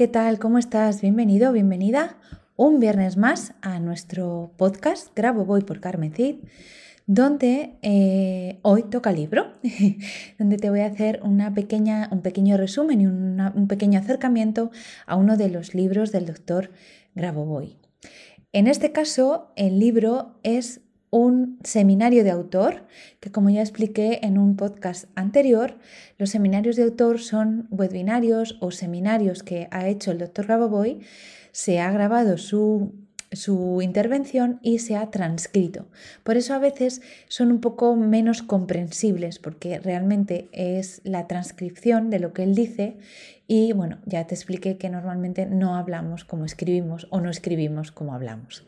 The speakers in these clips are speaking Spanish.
¿Qué tal? ¿Cómo estás? Bienvenido, bienvenida un viernes más a nuestro podcast Grabo Voy por Carmen Cid, donde eh, hoy toca libro, donde te voy a hacer una pequeña, un pequeño resumen y un pequeño acercamiento a uno de los libros del doctor Grabovoi. En este caso, el libro es un seminario de autor, que como ya expliqué en un podcast anterior, los seminarios de autor son webinarios o seminarios que ha hecho el doctor Gaboboy, se ha grabado su, su intervención y se ha transcrito. Por eso a veces son un poco menos comprensibles, porque realmente es la transcripción de lo que él dice y bueno, ya te expliqué que normalmente no hablamos como escribimos o no escribimos como hablamos.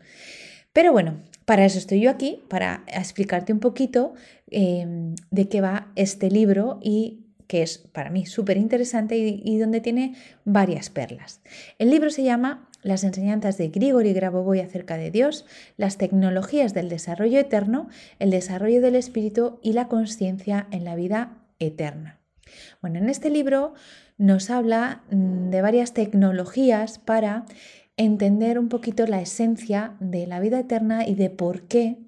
Pero bueno, para eso estoy yo aquí, para explicarte un poquito em, de qué va este libro y que es para mí súper interesante y, donde tiene varias perlas. El libro se llama Las enseñanzas de Grigori Grabovoi acerca de Dios, las tecnologías del desarrollo eterno, el desarrollo del espíritu y la conciencia en la vida eterna. Bueno, en este libro nos habla mm, de varias tecnologías para entender un poquito la esencia de la vida eterna y de por qué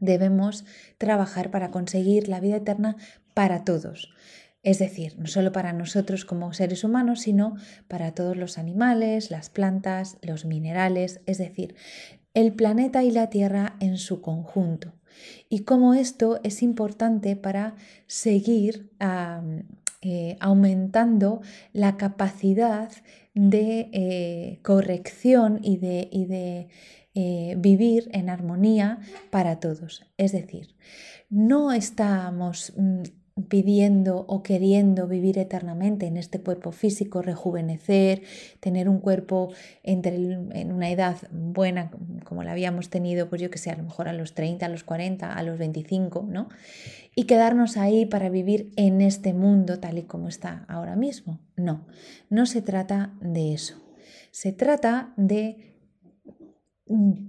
debemos trabajar para conseguir la vida eterna para todos. Es decir, no solo para nosotros como seres humanos, sino para todos los animales, las plantas, los minerales, es decir, el planeta y la Tierra en su conjunto. Y cómo esto es importante para seguir eh, aumentando la capacidad de eh, corrección y de, eh, vivir en armonía para todos. Es decir, no estamos mm, pidiendo o queriendo vivir eternamente en este cuerpo físico, rejuvenecer, tener un cuerpo entre en una edad buena como la habíamos tenido, pues yo que sé, a lo mejor a los 30, a los 40, a los 25, ¿no? Y quedarnos ahí para vivir en este mundo tal y como está ahora mismo. No, no se trata de eso. Se trata de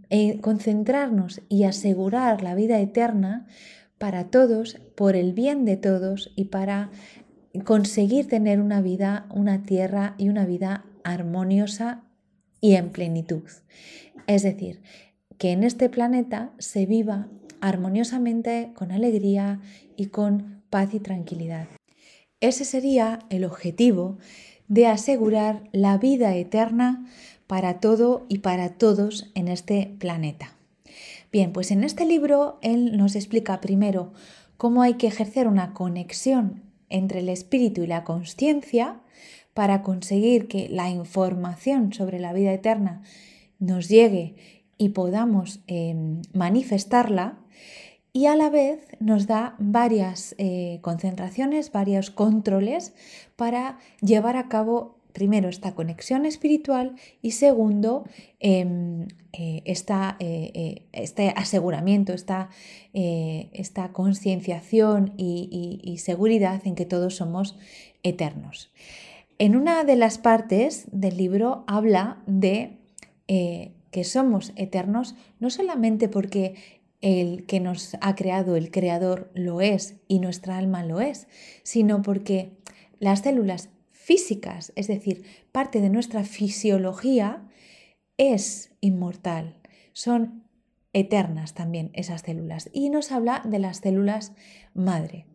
eh, concentrarnos y asegurar la vida eterna para todos, por el bien de todos y para conseguir tener una vida, una tierra y una vida armoniosa y en plenitud. Es decir, que en este planeta se viva armoniosamente, con alegría y con paz y tranquilidad. Ese sería el objetivo de asegurar la vida eterna para todo y para todos en este planeta. Bien, pues en este libro él nos explica primero cómo hay que ejercer una conexión entre el espíritu y la conciencia para conseguir que la información sobre la vida eterna nos llegue y podamos em, manifestarla y a la vez nos da varias eh, concentraciones, varios controles para llevar a cabo primero, esta conexión espiritual y segundo, em, eh, eh, este aseguramiento, esta, eh, esta concienciación y, seguridad en que todos somos eternos. En una de las partes del libro habla de que somos eternos no solamente porque el que nos ha creado, el creador, lo es y nuestra alma lo es, sino porque las células físicas, es decir, parte de nuestra fisiología, es inmortal. Son eternas también esas células. Y nos habla de las células madre.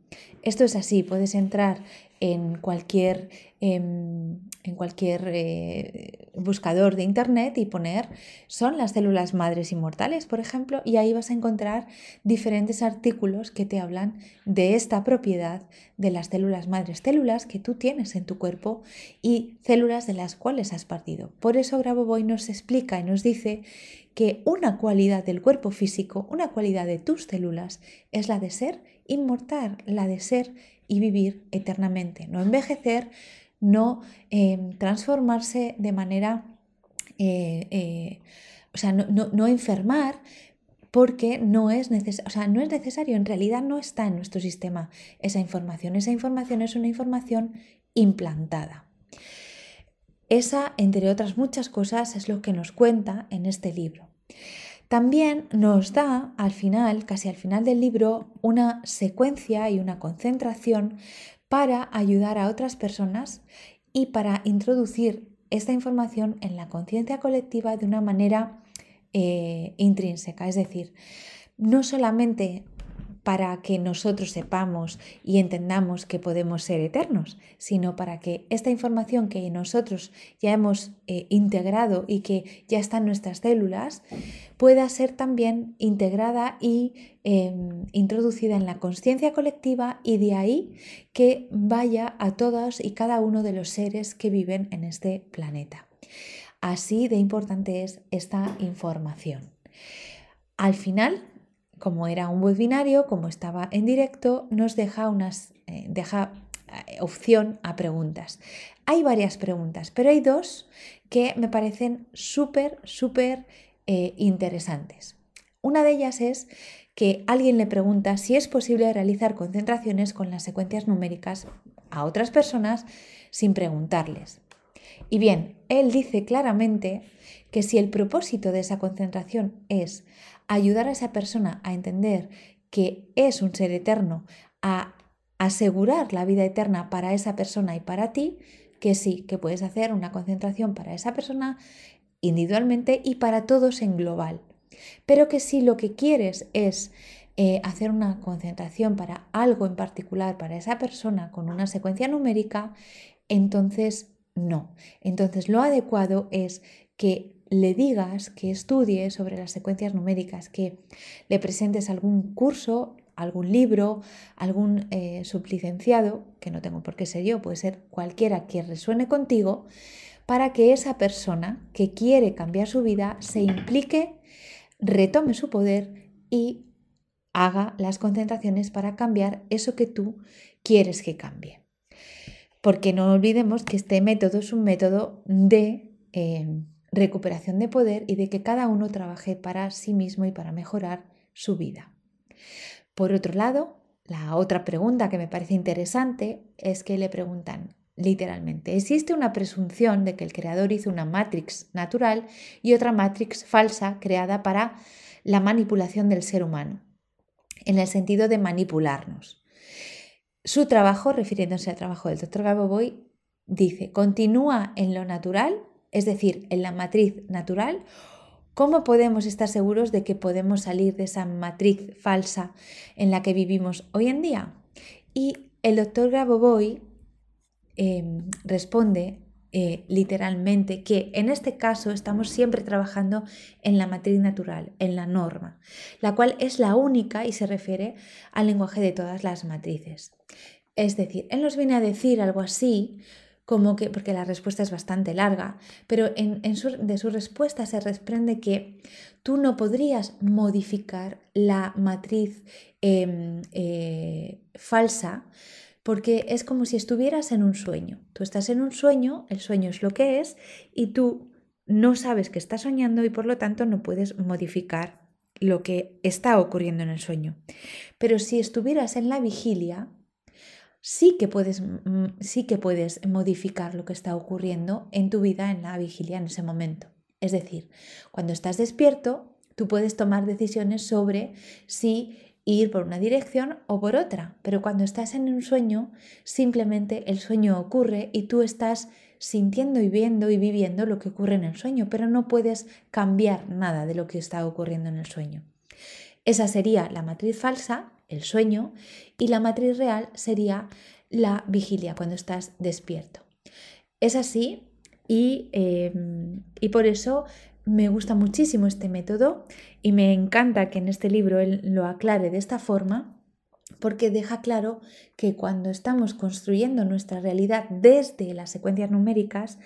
Esto es así, puedes entrar en cualquier, em, en cualquier eh, buscador de internet y poner son las células madres inmortales, por ejemplo, y ahí vas a encontrar diferentes artículos que te hablan de esta propiedad de las células madres, células que tú tienes en tu cuerpo y células de las cuales has partido. Por eso Grabovoi nos explica y nos dice que una cualidad del cuerpo físico, una cualidad de tus células, es la de ser inmortal, la de ser y vivir eternamente, no envejecer, no em, transformarse de manera, eh, eh, o sea, no, enfermar, porque no es, o sea, no es necesario, en realidad no está en nuestro sistema esa información. Esa información es una información implantada. Esa, entre otras muchas cosas, es lo que nos cuenta en este libro. También nos da al final, casi al final del libro, una secuencia y una concentración para ayudar a otras personas y para introducir esta información en la conciencia colectiva de una manera eh, intrínseca. Es decir, no solamente para que nosotros sepamos y entendamos que podemos ser eternos, sino para que esta información que nosotros ya hemos eh, integrado y que ya está en nuestras células pueda ser también integrada y em, introducida en la conciencia colectiva y de ahí que vaya a todos y cada uno de los seres que viven en este planeta. Así de importante es esta información. Al final como era un webinario, como estaba en directo, nos deja, unas, eh, deja eh, opción a preguntas. Hay varias preguntas, pero hay dos que me parecen súper, súper eh, interesantes. Una de ellas es que alguien le pregunta si es posible realizar concentraciones con las secuencias numéricas a otras personas sin preguntarles. Y bien, él dice claramente que si el propósito de esa concentración es ayudar a esa persona a entender que es un ser eterno, a asegurar la vida eterna para esa persona y para ti, que sí, que puedes hacer una concentración para esa persona individualmente y para todos en global. Pero que si lo que quieres es eh, hacer una concentración para algo en particular, para esa persona con una secuencia numérica, entonces no. Entonces lo adecuado es que le digas que estudie sobre las secuencias numéricas, que le presentes algún curso, algún libro, algún eh, sublicenciado, que no tengo por qué ser yo, puede ser cualquiera que resuene contigo, para que esa persona que quiere cambiar su vida se implique, retome su poder y haga las concentraciones para cambiar eso que tú quieres que cambie. Porque no olvidemos que este método es un método de... Eh, recuperación de poder y de que cada uno trabaje para sí mismo y para mejorar su vida. Por otro lado, la otra pregunta que me parece interesante es que le preguntan literalmente, ¿existe una presunción de que el creador hizo una matrix natural y otra matrix falsa creada para la manipulación del ser humano? En el sentido de manipularnos. Su trabajo, refiriéndose al trabajo del Dr. Gaboboy, dice, continúa en lo natural es decir, en la matriz natural, ¿cómo podemos estar seguros de que podemos salir de esa matriz falsa en la que vivimos hoy en día? Y el doctor Grabovoi em, responde eh, literalmente que en este caso estamos siempre trabajando en la matriz natural, en la norma, la cual es la única y se refiere al lenguaje de todas las matrices. Es decir, él nos viene a decir algo así como que, porque la respuesta es bastante larga, pero en, de su respuesta se desprende que tú no podrías modificar la matriz em, eh, falsa porque es como si estuvieras en un sueño. Tú estás en un sueño, el sueño es lo que es y tú no sabes que estás soñando y por lo tanto no puedes modificar lo que está ocurriendo en el sueño. Pero si estuvieras en la vigilia, sí que puedes, mm, sí que puedes modificar lo que está ocurriendo en tu vida en la vigilia en ese momento. Es decir, cuando estás despierto, tú puedes tomar decisiones sobre si ir por una dirección o por otra, pero cuando estás en un sueño, simplemente el sueño ocurre y tú estás sintiendo y viendo y viviendo lo que ocurre en el sueño, pero no puedes cambiar nada de lo que está ocurriendo en el sueño. Esa sería la matriz falsa el sueño, y la matriz real sería la vigilia, cuando estás despierto. Es así y, em, y por eso me gusta muchísimo este método y me encanta que en este libro él lo aclare de esta forma porque deja claro que cuando estamos construyendo nuestra realidad desde las secuencias numéricas,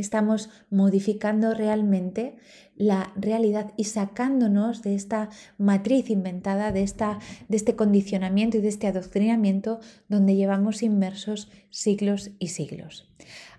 estamos modificando realmente la realidad y sacándonos de esta matriz inventada, de, esta, de este condicionamiento y de este adoctrinamiento donde llevamos inmersos siglos y siglos.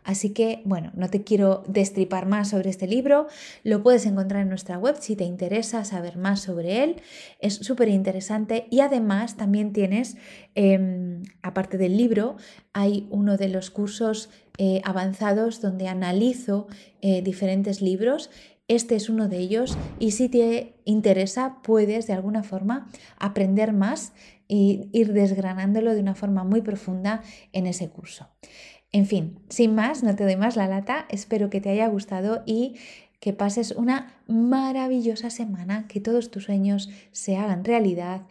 Así que, bueno, no te quiero destripar más sobre este libro, lo puedes encontrar en nuestra web si te interesa saber más sobre él, es súper interesante y además también tienes, em, aparte del libro, hay uno de los cursos eh, avanzados donde analizo eh, diferentes libros. Este es uno de ellos y si te interesa puedes de alguna forma aprender más e ir desgranándolo de una forma muy profunda en ese curso. En fin, sin más, no te doy más la lata, espero que te haya gustado y que pases una maravillosa semana, que todos tus sueños se hagan realidad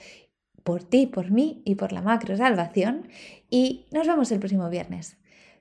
por ti, por mí y por la macro salvación. Y nos vemos el próximo viernes.